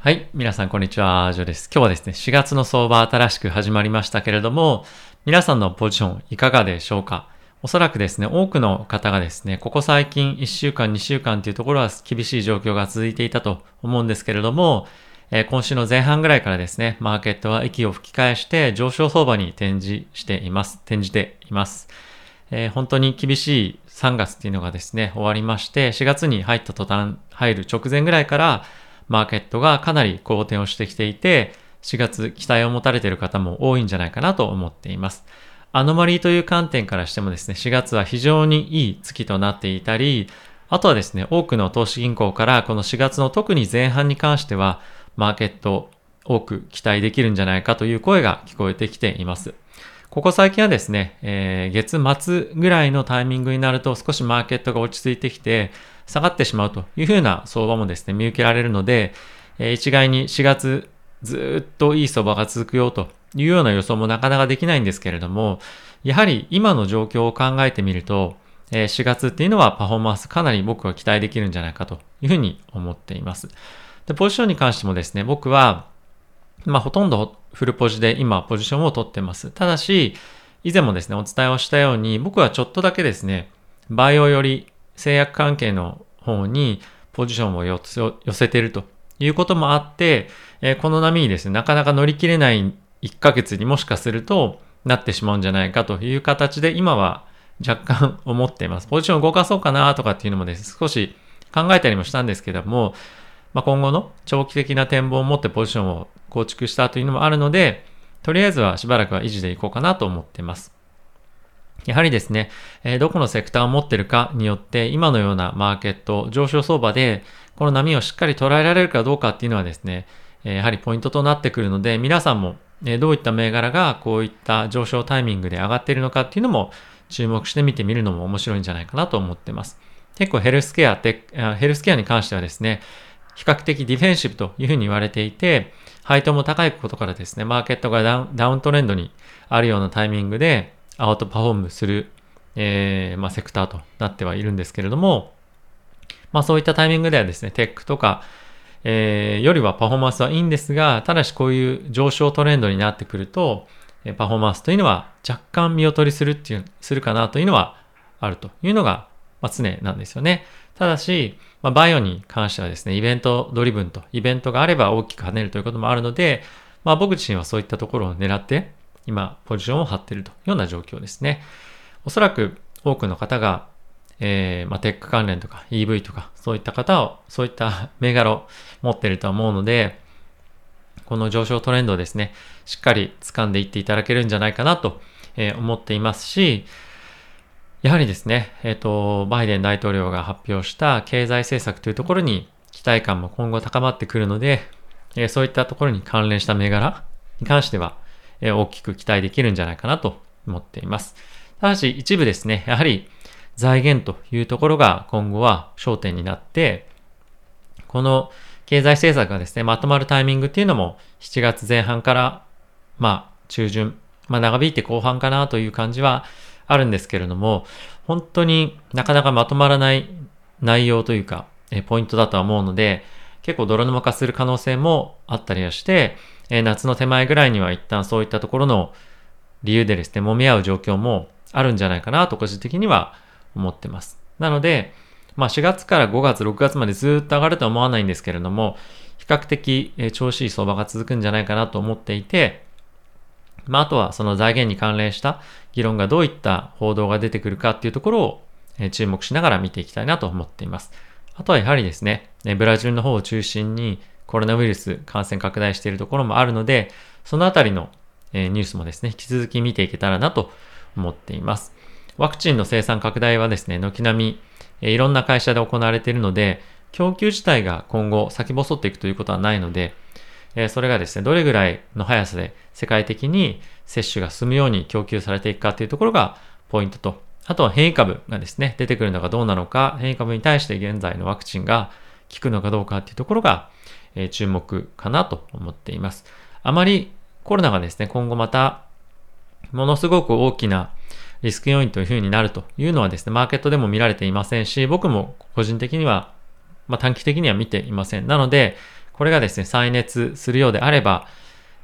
はい。皆さん、こんにちは。ジョです。今日はですね、4月の相場新しく始まりましたけれども、皆さんのポジションいかがでしょうか？おそらくですね、多くの方がですね、ここ最近1週間、2週間というところは厳しい状況が続いていたと思うんですけれども、えー、今週の前半ぐらいからですね、マーケットは息を吹き返して上昇相場に転じしています。転じています。えー、本当に厳しい3月っていうのがですね、終わりまして、4月に入った途端、入る直前ぐらいから、マーケットがかなり好転をしてきていて、4月期待を持たれている方も多いんじゃないかなと思っています。アノマリーという観点からしてもですね、4月は非常にいい月となっていたり、あとはですね、多くの投資銀行からこの4月の特に前半に関しては、マーケット多く期待できるんじゃないかという声が聞こえてきています。ここ最近はですね、えー、月末ぐらいのタイミングになると少しマーケットが落ち着いてきて、下がってしまうというふうな相場もですね、見受けられるので、え、一概に4月ずっといい相場が続くよというような予想もなかなかできないんですけれども、やはり今の状況を考えてみると、え、4月っていうのはパフォーマンスかなり僕は期待できるんじゃないかというふうに思っています。で、ポジションに関してもですね、僕は、まあほとんどフルポジで今ポジションを取ってます。ただし、以前もですね、お伝えをしたように、僕はちょっとだけですね、バイオより製薬関係の方にポジションを寄せてるということもあって、えこの波にですね、なかなか乗り切れない1ヶ月にもしかするとなってしまうんじゃないかという形で今は若干 思っています。ポジションを動かそうかなとかっていうのもですね、少し考えたりもしたんですけども、まあ、今後の長期的な展望を持ってポジションを構築したというのもあるので、とりあえずはしばらくは維持でいこうかなと思っています。やはりですね、えどこのセクターを持ってるかによって、今のようなマーケット、上昇相場で、この波をしっかり捉えられるかどうかっていうのはですね、えやはりポイントとなってくるので、皆さんも、えどういった銘柄がこういった上昇タイミングで上がっているのかっていうのも注目して見てみるのも面白いんじゃないかなと思ってます。結構ヘルスケアって、ヘルスケアに関してはですね、比較的ディフェンシブというふうに言われていて、配当も高いことからですね、マーケットがダウントレンドにあるようなタイミングで、アウトパフォームする、えー、まあ、セクターとなってはいるんですけれども、まあそういったタイミングではですね、テックとか、えー、よりはパフォーマンスはいいんですが、ただしこういう上昇トレンドになってくると、パフォーマンスというのは若干見劣りするっていう、するかなというのはあるというのが、まあ、常なんですよね。ただし、まあ、バイオに関してはですね、イベントドリブンと、イベントがあれば大きく跳ねるということもあるので、まあ僕自身はそういったところを狙って、今、ポジションを張っているというような状況ですね。おそらく多くの方が、えー、まあ、テック関連とか EV とか、そういった方を、そういった 銘柄を持っていると思うので、この上昇トレンドをですね、しっかり掴んでいっていただけるんじゃないかなと、え思っていますし、やはりですね、えっ、ー、と、バイデン大統領が発表した経済政策というところに期待感も今後高まってくるので、えー、そういったところに関連した銘柄に関しては、え大きく期待できるんじゃないかなと思っています。ただし一部ですね、やはり財源というところが今後は焦点になって、この経済政策がですね、まとまるタイミングっていうのも7月前半から、まあ中旬、まあ長引いて後半かなという感じはあるんですけれども、本当になかなかまとまらない内容というか、えポイントだとは思うので、結構泥沼化する可能性もあったりはして、え夏の手前ぐらいには一旦そういったところの理由でですね、揉み合う状況もあるんじゃないかなと個人的には思ってます。なので、まあ4月から5月、6月までずっと上がるとは思わないんですけれども、比較的、え調子いい相場が続くんじゃないかなと思っていて、まああとはその財源に関連した議論がどういった報道が出てくるかっていうところを、え注目しながら見ていきたいなと思っています。あとはやはりですね、ブラジルの方を中心にコロナウイルス感染拡大しているところもあるので、そのあたりのニュースもですね、引き続き見ていけたらなと思っています。ワクチンの生産拡大はですね、軒並みいろんな会社で行われているので、供給自体が今後先細っていくということはないので、それがですね、どれぐらいの速さで世界的に接種が進むように供給されていくかというところがポイントと、あとは変異株がですね、出てくるのがどうなのか、変異株に対して現在のワクチンが効くのかどうかっていうところがえ注目かなと思っています。あまりコロナがですね、今後またものすごく大きなリスク要因というふうになるというのはですね、マーケットでも見られていませんし、僕も個人的には、まあ、短期的には見ていません。なので、これがですね、再熱するようであれば、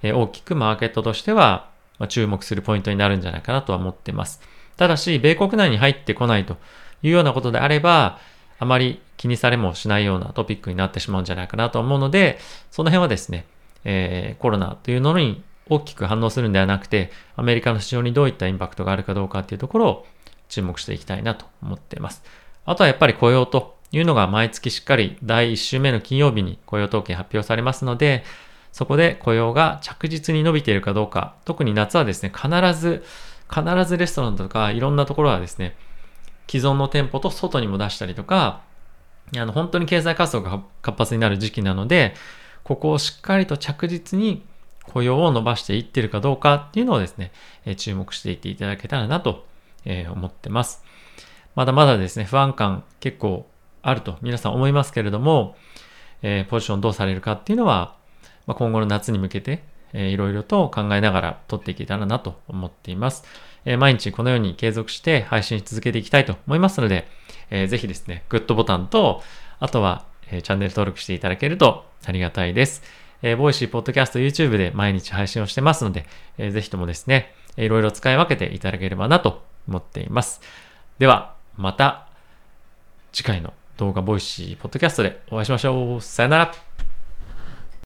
え大きくマーケットとしては、ま注目するポイントになるんじゃないかなとは思っています。ただし、米国内に入ってこないというようなことであれば、あまり気にされもしないようなトピックになってしまうんじゃないかなと思うので、その辺はですね、えー、コロナというのに大きく反応するんではなくて、アメリカの市場にどういったインパクトがあるかどうかっていうところを注目していきたいなと思っています。あとはやっぱり雇用というのが毎月しっかり第1週目の金曜日に雇用統計発表されますので、そこで雇用が着実に伸びているかどうか、特に夏はですね、必ず、必ずレストランとかいろんなところはですね、既存の店舗と外にも出したりとか、あの本当に経済活動が活発になる時期なので、ここをしっかりと着実に雇用を伸ばしていってるかどうかっていうのをですね、え注目していっていただけたらなと、え思ってます。まだまだですね、不安感結構あると皆さん思いますけれども、えポジションどうされるかっていうのは、ま今後の夏に向けて、えー、いろいろと考えながら取っていけたらなと思っています。え、毎日このように継続して配信し続けていきたいと思いますので、えー、ぜひですね、グッドボタンと、あとは、えー、チャンネル登録していただけるとありがたいです。えー、ボイシー、ポッドキャスト、YouTube で毎日配信をしてますので、えー、ぜひともですね、いろいろ使い分けていただければなと思っています。では、また次回の動画ボイシー、ポッドキャストでお会いしましょう。さよなら。